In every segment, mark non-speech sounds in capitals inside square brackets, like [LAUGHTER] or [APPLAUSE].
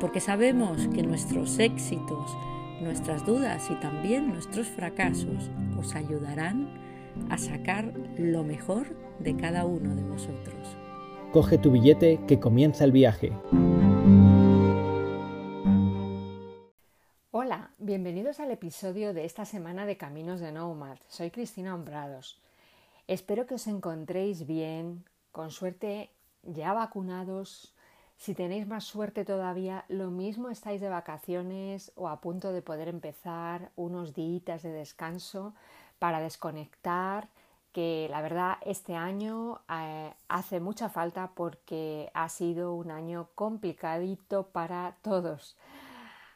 porque sabemos que nuestros éxitos, nuestras dudas y también nuestros fracasos os ayudarán a sacar lo mejor de cada uno de vosotros. Coge tu billete que comienza el viaje. Hola, bienvenidos al episodio de esta semana de Caminos de Nomad. Soy Cristina Hombrados. Espero que os encontréis bien, con suerte ya vacunados, si tenéis más suerte todavía, lo mismo estáis de vacaciones o a punto de poder empezar unos días de descanso para desconectar, que la verdad este año eh, hace mucha falta porque ha sido un año complicadito para todos.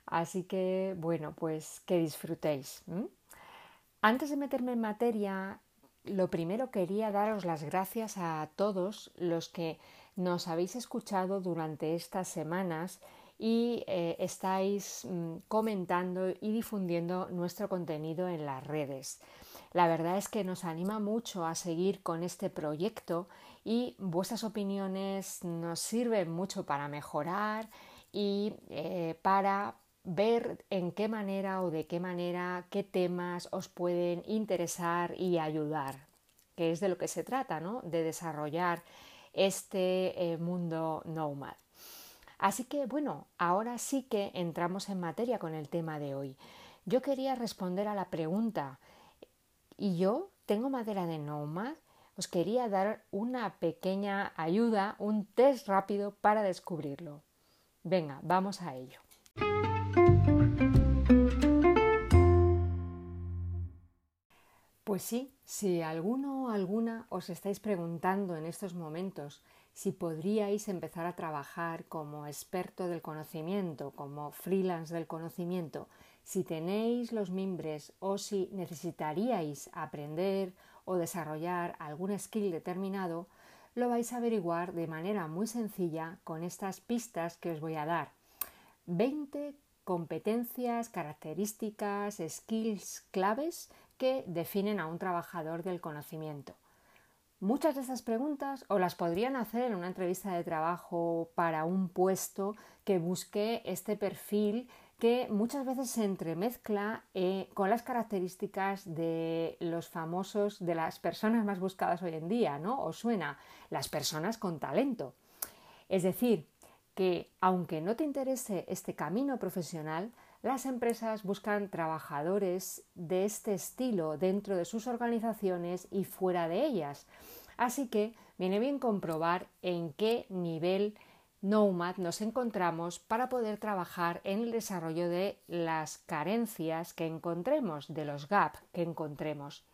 Así que bueno, pues que disfrutéis. Antes de meterme en materia, lo primero quería daros las gracias a todos los que nos habéis escuchado durante estas semanas y eh, estáis mm, comentando y difundiendo nuestro contenido en las redes. La verdad es que nos anima mucho a seguir con este proyecto y vuestras opiniones nos sirven mucho para mejorar y eh, para ver en qué manera o de qué manera, qué temas os pueden interesar y ayudar, que es de lo que se trata, ¿no? De desarrollar este eh, mundo nomad. Así que bueno, ahora sí que entramos en materia con el tema de hoy. Yo quería responder a la pregunta, ¿y yo tengo madera de nomad? Os quería dar una pequeña ayuda, un test rápido para descubrirlo. Venga, vamos a ello. Pues sí, si alguno o alguna os estáis preguntando en estos momentos si podríais empezar a trabajar como experto del conocimiento, como freelance del conocimiento, si tenéis los mimbres o si necesitaríais aprender o desarrollar algún skill determinado, lo vais a averiguar de manera muy sencilla con estas pistas que os voy a dar. 20 competencias, características, skills claves que definen a un trabajador del conocimiento. Muchas de estas preguntas o las podrían hacer en una entrevista de trabajo para un puesto que busque este perfil que muchas veces se entremezcla eh, con las características de los famosos, de las personas más buscadas hoy en día, ¿no? Os suena, las personas con talento. Es decir, que aunque no te interese este camino profesional, las empresas buscan trabajadores de este estilo dentro de sus organizaciones y fuera de ellas. Así que viene bien comprobar en qué nivel Nomad nos encontramos para poder trabajar en el desarrollo de las carencias que encontremos, de los gaps que encontremos.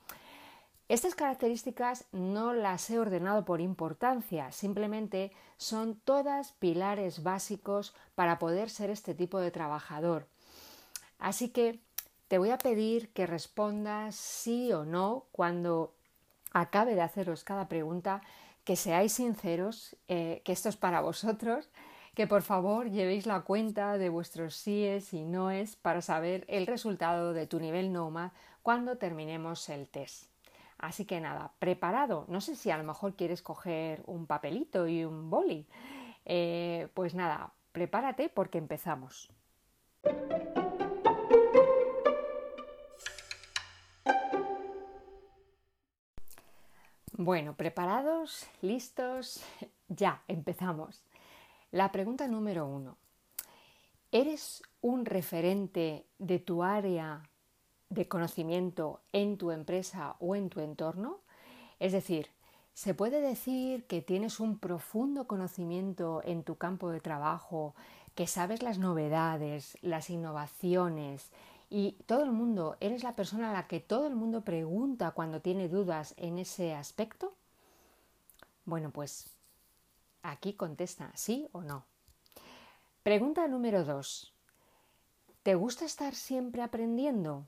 Estas características no las he ordenado por importancia, simplemente son todas pilares básicos para poder ser este tipo de trabajador. Así que te voy a pedir que respondas sí o no cuando acabe de haceros cada pregunta, que seáis sinceros, eh, que esto es para vosotros, que por favor llevéis la cuenta de vuestros síes y noes para saber el resultado de tu nivel NOMAD cuando terminemos el test. Así que nada, preparado. No sé si a lo mejor quieres coger un papelito y un boli. Eh, pues nada, prepárate porque empezamos. Bueno, preparados, listos, [LAUGHS] ya, empezamos. La pregunta número uno. ¿Eres un referente de tu área de conocimiento en tu empresa o en tu entorno? Es decir, ¿se puede decir que tienes un profundo conocimiento en tu campo de trabajo, que sabes las novedades, las innovaciones y todo el mundo, eres la persona a la que todo el mundo pregunta cuando tiene dudas en ese aspecto? Bueno, pues aquí contesta sí o no. Pregunta número dos. ¿Te gusta estar siempre aprendiendo?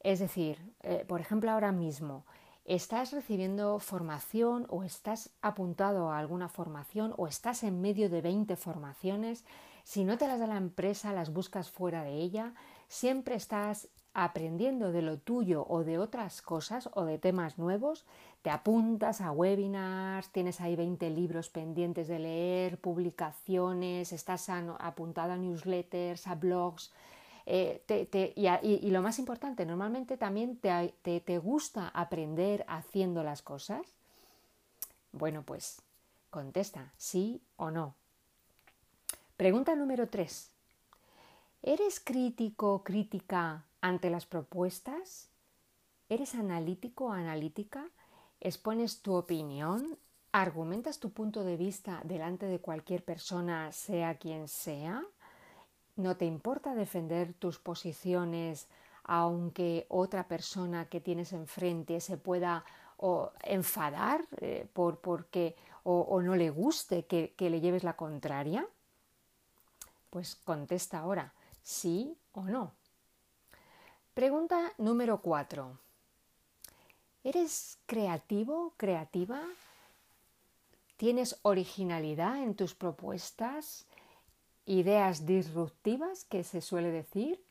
Es decir, eh, por ejemplo, ahora mismo, estás recibiendo formación o estás apuntado a alguna formación o estás en medio de 20 formaciones, si no te las da la empresa, las buscas fuera de ella, siempre estás aprendiendo de lo tuyo o de otras cosas o de temas nuevos, te apuntas a webinars, tienes ahí 20 libros pendientes de leer, publicaciones, estás apuntado a newsletters, a blogs. Eh, y, lo más importante, normalmente también te, te gusta aprender haciendo las cosas. Bueno, pues contesta sí o no. Pregunta número 3. ¿Eres crítico o crítica ante las propuestas? ¿Eres analítico o analítica? ¿Expones tu opinión? ¿Argumentas tu punto de vista delante de cualquier persona, sea quien sea? ¿No te importa defender tus posiciones aunque otra persona que tienes enfrente se pueda enfadar eh, por, porque, o, no le guste que, que le lleves la contraria? Pues contesta ahora, sí o no. Pregunta número 4. ¿Eres creativo, creativa? ¿Tienes originalidad en tus propuestas? ¿Ideas disruptivas que se suele decir?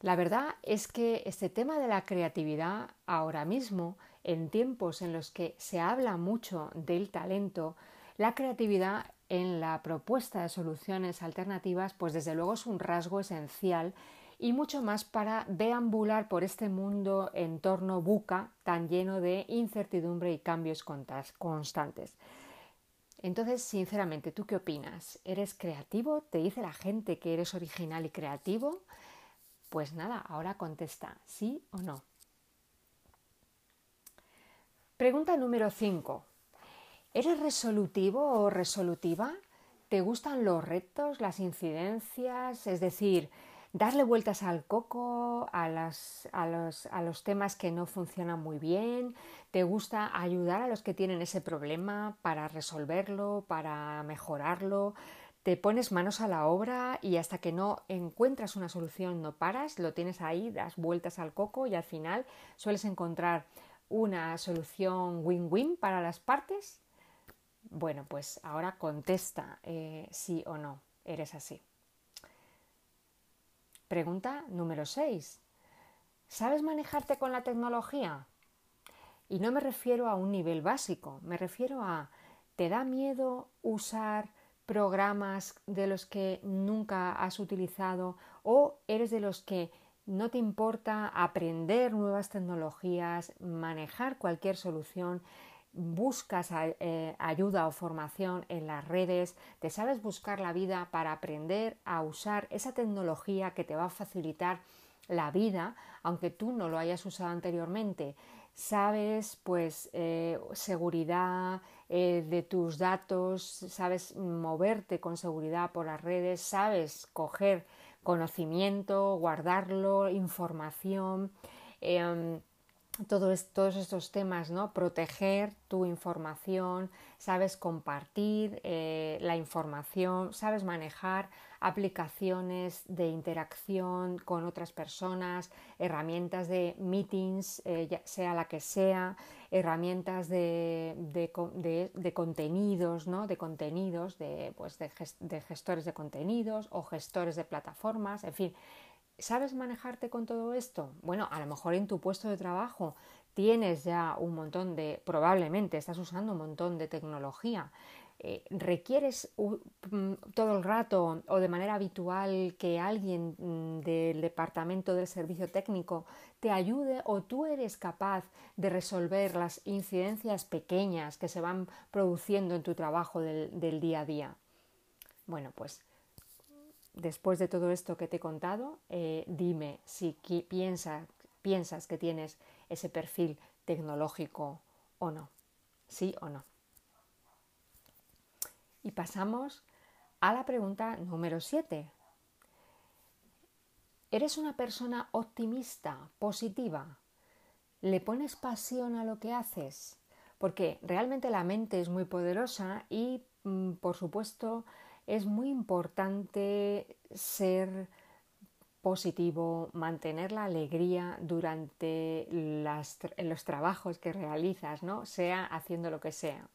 La verdad es que este tema de la creatividad ahora mismo, en tiempos en los que se habla mucho del talento, la creatividad en la propuesta de soluciones alternativas, pues desde luego es un rasgo esencial y mucho más para deambular por este mundo en torno buca tan lleno de incertidumbre y cambios constantes. Entonces, sinceramente, ¿tú qué opinas? ¿Eres creativo? ¿Te dice la gente que eres original y creativo? Pues nada, ahora contesta, ¿sí o no? Pregunta número 5. ¿Eres resolutivo o resolutiva? ¿Te gustan los retos, las incidencias? Es decir, darle vueltas al coco a, los, temas que no funcionan muy bien, te gusta ayudar a los que tienen ese problema para resolverlo, para mejorarlo, te pones manos a la obra y hasta que no encuentras una solución no paras, lo tienes ahí, das vueltas al coco y al final sueles encontrar una solución win-win para las partes. Bueno, pues ahora contesta eh, sí o no, eres así. Pregunta número 6. ¿Sabes manejarte con la tecnología? Y no me refiero a un nivel básico, me refiero a ¿te da miedo usar programas de los que nunca has utilizado o eres de los que no te importa aprender nuevas tecnologías, manejar cualquier solución buscas eh, ayuda o formación en las redes, te sabes buscar la vida para aprender a usar esa tecnología que te va a facilitar la vida, aunque tú no lo hayas usado anteriormente. Sabes, pues, eh, seguridad eh, de tus datos, sabes moverte con seguridad por las redes, sabes coger conocimiento, guardarlo, información. Todos estos temas, ¿no? Proteger tu información, sabes compartir eh, la información, sabes manejar aplicaciones de interacción con otras personas, herramientas de meetings, eh, sea la que sea, herramientas de, contenidos, ¿no? De contenidos, de, pues de gestores de contenidos o gestores de plataformas, en fin, ¿Sabes manejarte con todo esto? Bueno, a lo mejor en tu puesto de trabajo tienes ya un montón de, probablemente estás usando un montón de tecnología. Eh, ¿Requieres mm, todo el rato o de manera habitual que alguien mm, del departamento del servicio técnico te ayude o tú eres capaz de resolver las incidencias pequeñas que se van produciendo en tu trabajo del día a día? Bueno, pues después de todo esto que te he contado, eh, dime si piensas que tienes ese perfil tecnológico o no. Sí o no. Y pasamos a la pregunta número 7. ¿Eres una persona optimista, positiva? ¿Le pones pasión a lo que haces? Porque realmente la mente es muy poderosa y, mm, por supuesto, es muy importante ser positivo, mantener la alegría durante los trabajos que realizas, ¿no? sea haciendo lo que sea.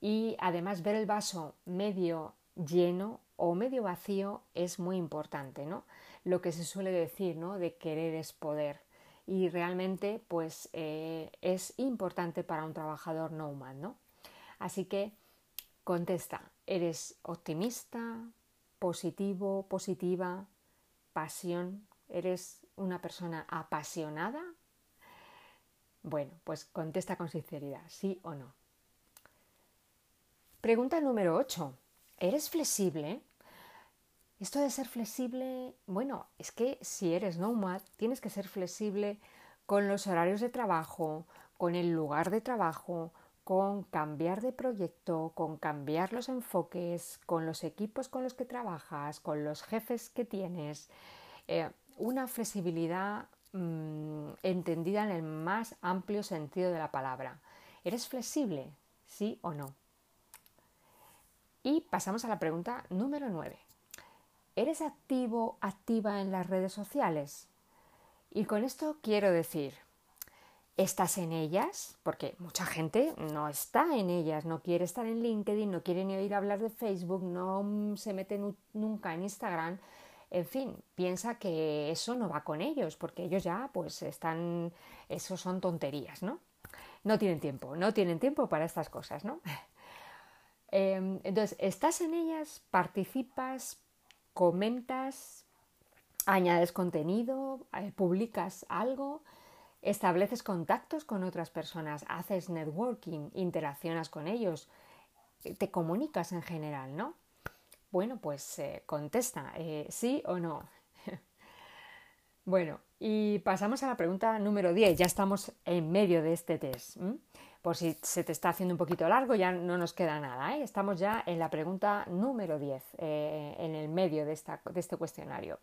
Y además ver el vaso medio lleno o medio vacío es muy importante, ¿no? Lo que se suele decir, ¿no? De querer es poder. Y realmente, pues, eh, es importante para un trabajador ¿no? Así que contesta, ¿eres optimista, positivo, positiva, pasión? ¿Eres una persona apasionada? Bueno, pues contesta con sinceridad, sí o no. Pregunta número 8. ¿Eres flexible? Esto de ser flexible, bueno, es que si eres nomad, tienes que ser flexible con los horarios de trabajo, con el lugar de trabajo, con cambiar de proyecto, con cambiar los enfoques, con los equipos con los que trabajas, con los jefes que tienes. Eh, una flexibilidad mm, entendida en el más amplio sentido de la palabra. ¿Eres flexible? ¿Sí o no? Y pasamos a la pregunta número 9. ¿Eres activo, activa en las redes sociales? Y con esto quiero decir, ¿estás en ellas? Porque mucha gente no está en ellas, no quiere estar en LinkedIn, no quiere ni oír hablar de Facebook, no se mete nunca en Instagram. En fin, piensa que eso no va con ellos, porque ellos ya pues están, eso son tonterías, ¿no? No tienen tiempo, no tienen tiempo para estas cosas, ¿no? [LAUGHS] Em, entonces, ¿estás en ellas? ¿Participas? ¿Comentas? ¿Añades contenido? Eh, ¿Publicas algo? ¿Estableces contactos con otras personas? ¿Haces networking? ¿Interaccionas con ellos? ¿Te comunicas en general, no? Bueno, pues eh, contesta, eh, sí o no. [LAUGHS] bueno, y pasamos a la pregunta número 10. Ya estamos en medio de este test por si se te está haciendo un poquito largo, ya no nos queda nada. ¿eh? Estamos ya en la pregunta número 10, eh, en el medio de este cuestionario.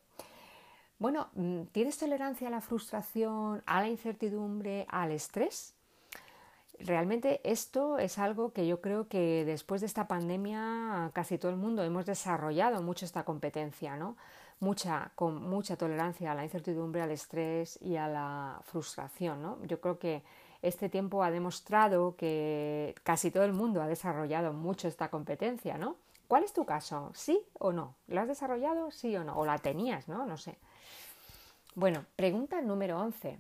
Bueno, mm, ¿tienes tolerancia a la frustración, a la incertidumbre, al estrés? Realmente esto es algo que yo creo que después de esta pandemia casi todo el mundo hemos desarrollado mucho esta competencia, ¿no? Mucha, con mucha tolerancia a la incertidumbre, al estrés y a la frustración, ¿no? Yo creo que este tiempo ha demostrado que casi todo el mundo ha desarrollado mucho esta competencia, ¿no? ¿Cuál es tu caso? ¿Sí o no? ¿Lo has desarrollado? ¿Sí o no? ¿O la tenías, no? No sé. Bueno, pregunta número 11.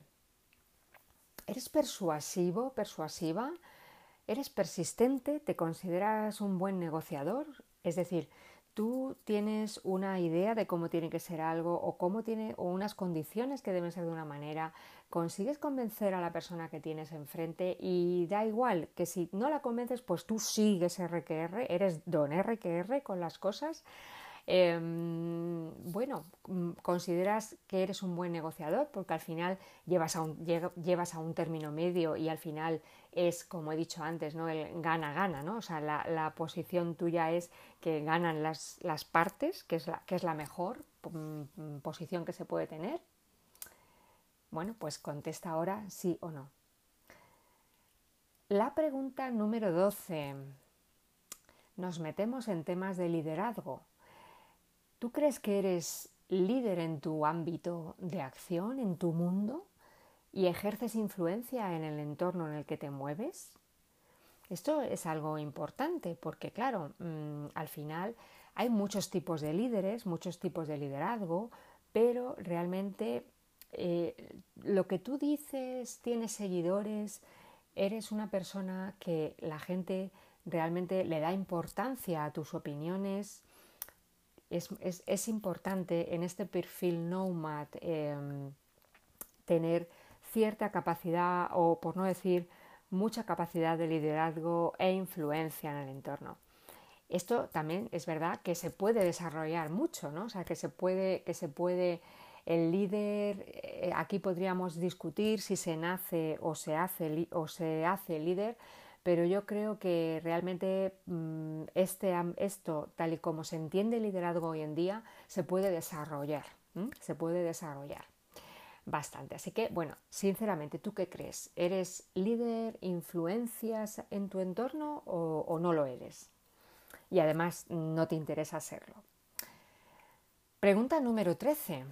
¿Eres persuasivo, persuasiva? ¿Eres persistente? ¿Te consideras un buen negociador? Es decir, tú tienes una idea de cómo tiene que ser algo o cómo tiene o unas condiciones que deben ser de una manera, consigues convencer a la persona que tienes enfrente y da igual que si no la convences, pues tú sigues RQR, eres don RQR con las cosas. Em, bueno, mm, consideras que eres un buen negociador porque al final llevas a un, llevas a un término medio y al final es, como he dicho antes, ¿no? el gana-gana, ¿no? O sea, la, posición tuya es que ganan las, las partes, que es, la, que es la mejor mm, posición que se puede tener. Bueno, pues contesta ahora sí o no. La pregunta número 12. Nos metemos en temas de liderazgo. ¿Tú crees que eres líder en tu ámbito de acción, en tu mundo, y ejerces influencia en el entorno en el que te mueves? Esto es algo importante porque, claro, mm, al final hay muchos tipos de líderes, muchos tipos de liderazgo, pero realmente eh, lo que tú dices, tienes seguidores, eres una persona que la gente realmente le da importancia a tus opiniones, es, importante en este perfil nomad em, tener cierta capacidad o por no decir mucha capacidad de liderazgo e influencia en el entorno. Esto también es verdad que se puede desarrollar mucho, ¿no? O sea, que se puede, que se puede el líder, eh, aquí podríamos discutir si se nace o se hace, o se hace líder, pero yo creo que realmente mm, este, esto, tal y como se entiende el liderazgo hoy en día, se puede desarrollar, se puede desarrollar bastante. Así que, bueno, sinceramente, ¿tú qué crees? ¿Eres líder, influencias en tu entorno o, o no lo eres? Y además no te interesa serlo. Pregunta número 13.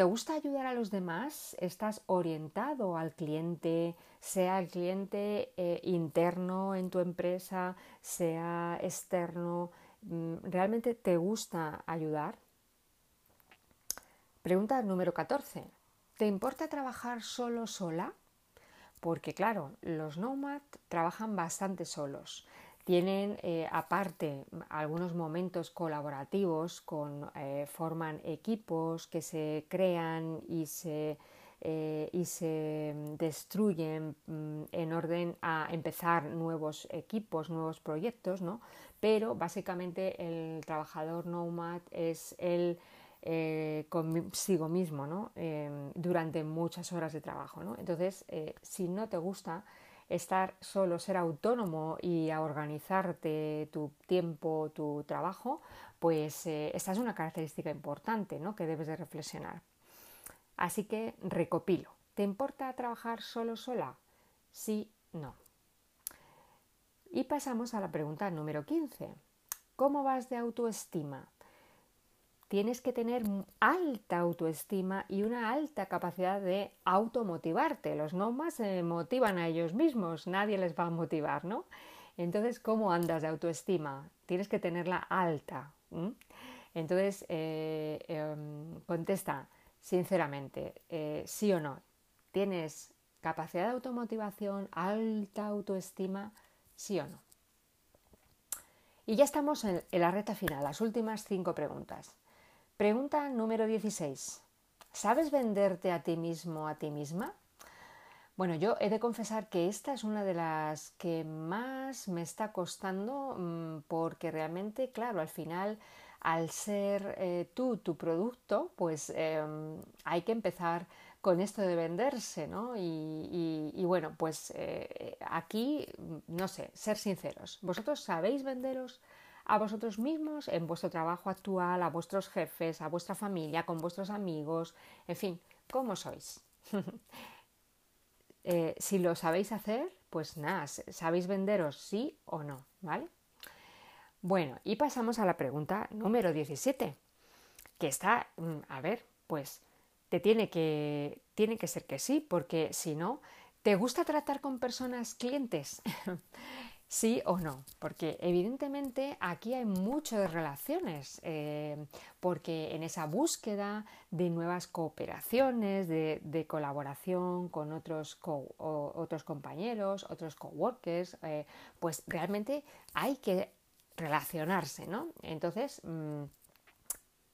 ¿Te gusta ayudar a los demás? ¿Estás orientado al cliente, sea el cliente eh, interno en tu empresa, sea externo? Mm, ¿Realmente te gusta ayudar? Pregunta número 14. ¿Te importa trabajar solo sola? Porque claro, los nomad trabajan bastante solos. Tienen eh, aparte algunos momentos colaborativos, con, eh, forman equipos que se crean y se, eh, y se destruyen mm, en orden a empezar nuevos equipos, nuevos proyectos, ¿no? pero básicamente el trabajador nomad es el consigo mismo ¿no? Em, durante muchas horas de trabajo. ¿no? Entonces, si no te gusta, estar solo, ser autónomo y a organizarte tu tiempo, tu trabajo, pues eh, esta es una característica importante ¿no? que debes de reflexionar. Así que recopilo. ¿Te importa trabajar solo sola? Sí, no. Y pasamos a la pregunta número 15. ¿Cómo vas de autoestima? Tienes que tener alta autoestima y una alta capacidad de automotivarte. Los nomas se motivan a ellos mismos, nadie les va a motivar, ¿no? Entonces, ¿cómo andas de autoestima? Tienes que tenerla alta. Entonces, eh, em, contesta sinceramente, eh, sí o no. ¿Tienes capacidad de automotivación, alta autoestima, sí o no? Y ya estamos en, en la reta final, las últimas cinco preguntas. Pregunta número 16. ¿Sabes venderte a ti mismo, a ti misma? Bueno, yo he de confesar que esta es una de las que más me está costando mm, porque realmente, claro, al final, al ser eh, tú tu producto, pues em, hay que empezar con esto de venderse, ¿no? Y, bueno, pues eh, aquí, no sé, ser sinceros. ¿Vosotros sabéis venderos? A vosotros mismos en vuestro trabajo actual, a vuestros jefes, a vuestra familia, con vuestros amigos, en fin, ¿cómo sois? [LAUGHS] Eh, si lo sabéis hacer, pues nada, sabéis venderos sí o no, ¿vale? Bueno, y pasamos a la pregunta número 17, que está, mm, a ver, pues te tiene que, tiene que ser que sí, porque si no, ¿te gusta tratar con personas clientes? [LAUGHS] Sí o no, porque evidentemente aquí hay mucho de relaciones, eh, porque en esa búsqueda de nuevas cooperaciones, de, colaboración con otros, otros compañeros, otros coworkers, eh, pues realmente hay que relacionarse, ¿no? Entonces, mm,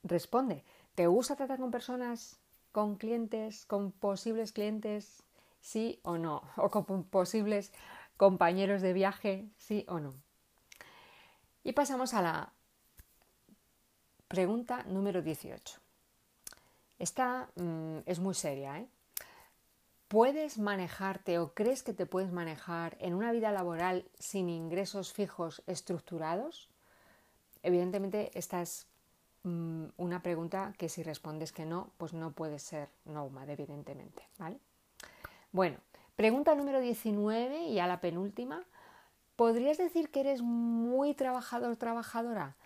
responde, ¿te gusta tratar con personas, con clientes, con posibles clientes? Sí o no, [LAUGHS] o con posibles compañeros de viaje, sí o no. Y pasamos a la pregunta número 18. Esta mm, es muy seria. ¿eh? ¿Puedes manejarte o crees que te puedes manejar en una vida laboral sin ingresos fijos estructurados? Evidentemente, esta es mm, una pregunta que si respondes que no, pues no puede ser nomad, evidentemente. ¿vale? Bueno, Pregunta número 19 y a la penúltima. ¿Podrías decir que eres muy trabajador, trabajadora?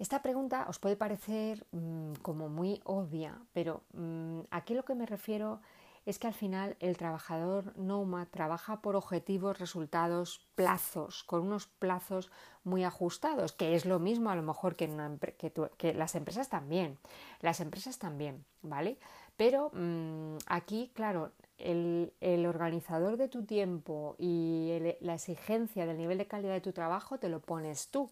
Esta pregunta os puede parecer mm, como muy obvia, pero mm, aquí lo que me refiero es que al final el trabajador NOMA trabaja por objetivos, resultados, plazos, con unos plazos muy ajustados, que es lo mismo a lo mejor que, las empresas también. Las empresas también, ¿vale? Pero mm, aquí, claro, el, organizador de tu tiempo y la exigencia del nivel de calidad de tu trabajo te lo pones tú.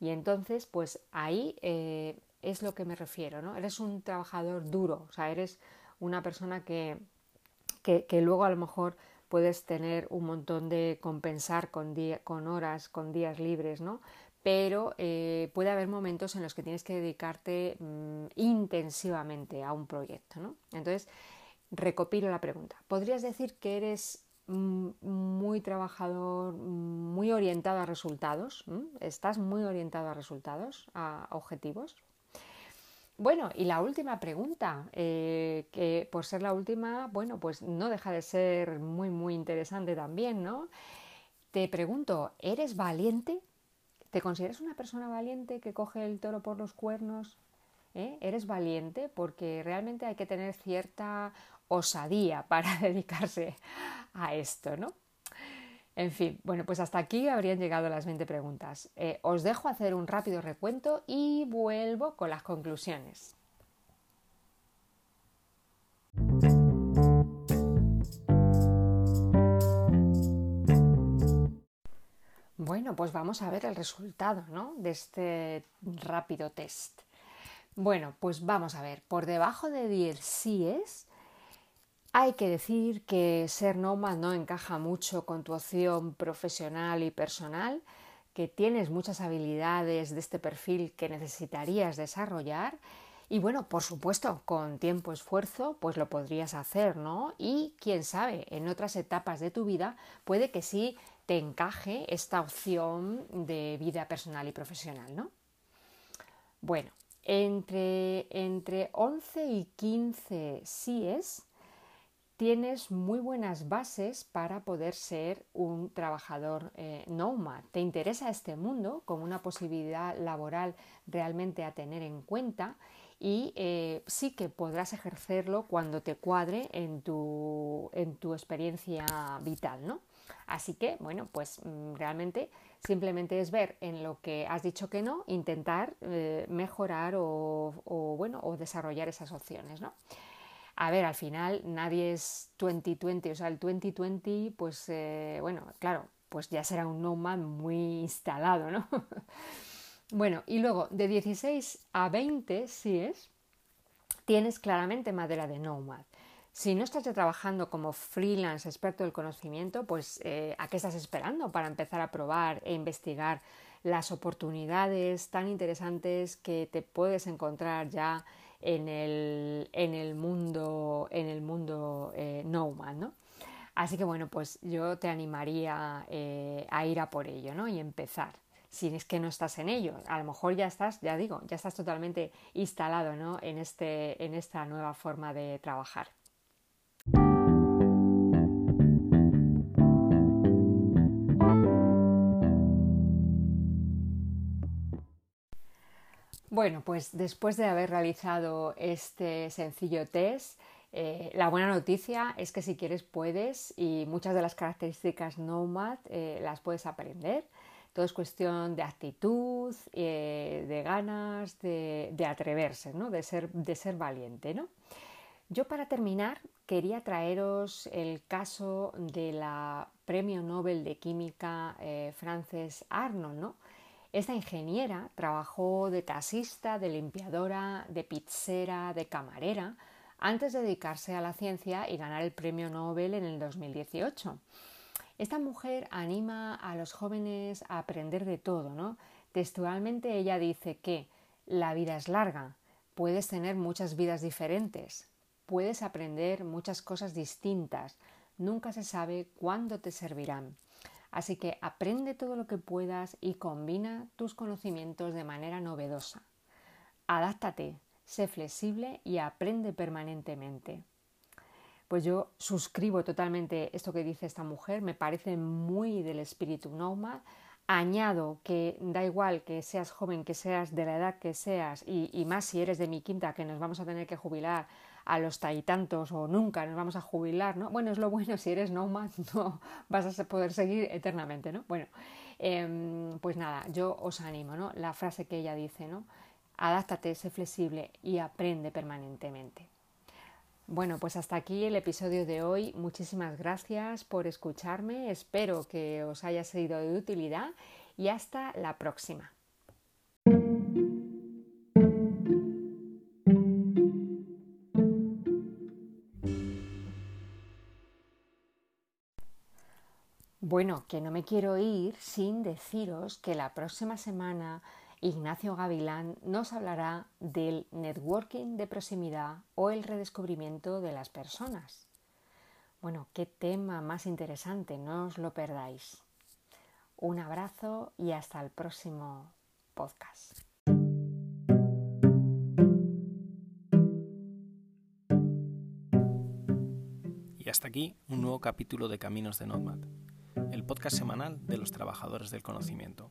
Y entonces, pues ahí eh, es lo que me refiero, ¿no? Eres un trabajador duro, o sea, eres una persona que, que, luego a lo mejor puedes tener un montón de compensar con, con horas, con días libres, ¿no? Pero eh, puede haber momentos en los que tienes que dedicarte mm, intensivamente a un proyecto, ¿no? Entonces, Recopilo la pregunta. ¿Podrías decir que eres muy trabajador, muy orientado a resultados? ¿Estás muy orientado a resultados, a objetivos? Bueno, y la última pregunta, eh, que por ser la última, bueno, pues no deja de ser muy, muy interesante también, ¿no? Te pregunto, ¿eres valiente? ¿Te consideras una persona valiente que coge el toro por los cuernos ¿eh? eres valiente porque realmente hay que tener cierta osadía [LAUGHS] para dedicarse a esto, ¿no? En fin, bueno, pues hasta aquí habrían llegado las 20 preguntas. Eh, os dejo hacer un rápido recuento y vuelvo con las conclusiones. Bueno, pues vamos a ver el resultado ¿no? de este rápido test. Bueno, pues vamos a ver, por debajo de 10 síes, hay que decir que ser nómada no encaja mucho con tu opción profesional y personal, que tienes muchas habilidades de este perfil que necesitarías desarrollar y bueno, por supuesto, con tiempo, esfuerzo, pues lo podrías hacer, ¿no? Y quién sabe, en otras etapas de tu vida puede que sí te encaje esta opción de vida personal y profesional, ¿no? Bueno, entre, entre 11 y 15 síes tienes muy buenas bases para poder ser un trabajador eh. ¿Te interesa este mundo como una posibilidad laboral realmente a tener en cuenta? Y eh, sí que podrás ejercerlo cuando te cuadre en tu, en tu experiencia vital, ¿no? Así que, bueno, pues mm, realmente simplemente es ver en lo que has dicho que no, intentar eh, mejorar o, bueno, o desarrollar esas opciones, ¿no? A ver, al final nadie es 2020, o sea, el 2020, pues eh, bueno, claro, pues ya será un nomad muy instalado, ¿no? [LAUGHS] bueno, y luego de 16 a 20, si es, tienes claramente madera de nomad. Si no estás ya trabajando como freelance experto del conocimiento, pues eh, ¿a qué estás esperando para empezar a probar e investigar las oportunidades tan interesantes que te puedes encontrar ya en el, en el mundo, en el mundo eh, ¿no? Así que bueno, pues yo te animaría eh, a ir a por ello, ¿no? Y empezar. Si es que no estás en ello, a lo mejor ya estás, ya digo, ya estás totalmente instalado, ¿no? En, este, en esta nueva forma de trabajar. Bueno, pues después de haber realizado este sencillo test, eh, la buena noticia es que si quieres puedes y muchas de las características Nomad eh, las puedes aprender. Todo es cuestión de actitud, eh, de ganas, de, atreverse, ¿no? de, ser, de ser valiente. ¿no? Yo para terminar quería traeros el caso de la Premio Nobel de Química Frances Arnold, ¿no? Esta ingeniera trabajó de taxista, de limpiadora, de pizzera, de camarera, antes de dedicarse a la ciencia y ganar el premio Nobel en el 2018. Esta mujer anima a los jóvenes a aprender de todo, ¿no? Textualmente ella dice que la vida es larga, puedes tener muchas vidas diferentes, puedes aprender muchas cosas distintas, nunca se sabe cuándo te servirán. Así que aprende todo lo que puedas y combina tus conocimientos de manera novedosa. Adáptate, sé flexible y aprende permanentemente. Pues yo suscribo totalmente esto que dice esta mujer, me parece muy del espíritu nómada. Añado que da igual que seas joven, que seas de la edad que seas, y, más si eres de mi quinta, que nos vamos a tener que jubilar a los tantos o nunca nos vamos a jubilar, ¿no? Bueno, es lo bueno, si eres nomad [LAUGHS] no vas a poder seguir eternamente, ¿no? Bueno, em, pues nada, yo os animo, ¿no? La frase que ella dice, ¿no? Adáptate, sé flexible y aprende permanentemente. Bueno, pues hasta aquí el episodio de hoy. Muchísimas gracias por escucharme. Espero que os haya sido de utilidad y hasta la próxima. Bueno, que no me quiero ir sin deciros que la próxima semana Ignacio Gavilán nos hablará del networking de proximidad o el redescubrimiento de las personas. Bueno, qué tema más interesante, no os lo perdáis. Un abrazo y hasta el próximo podcast. Y hasta aquí un nuevo capítulo de Caminos de Nomad el podcast semanal de los trabajadores del conocimiento.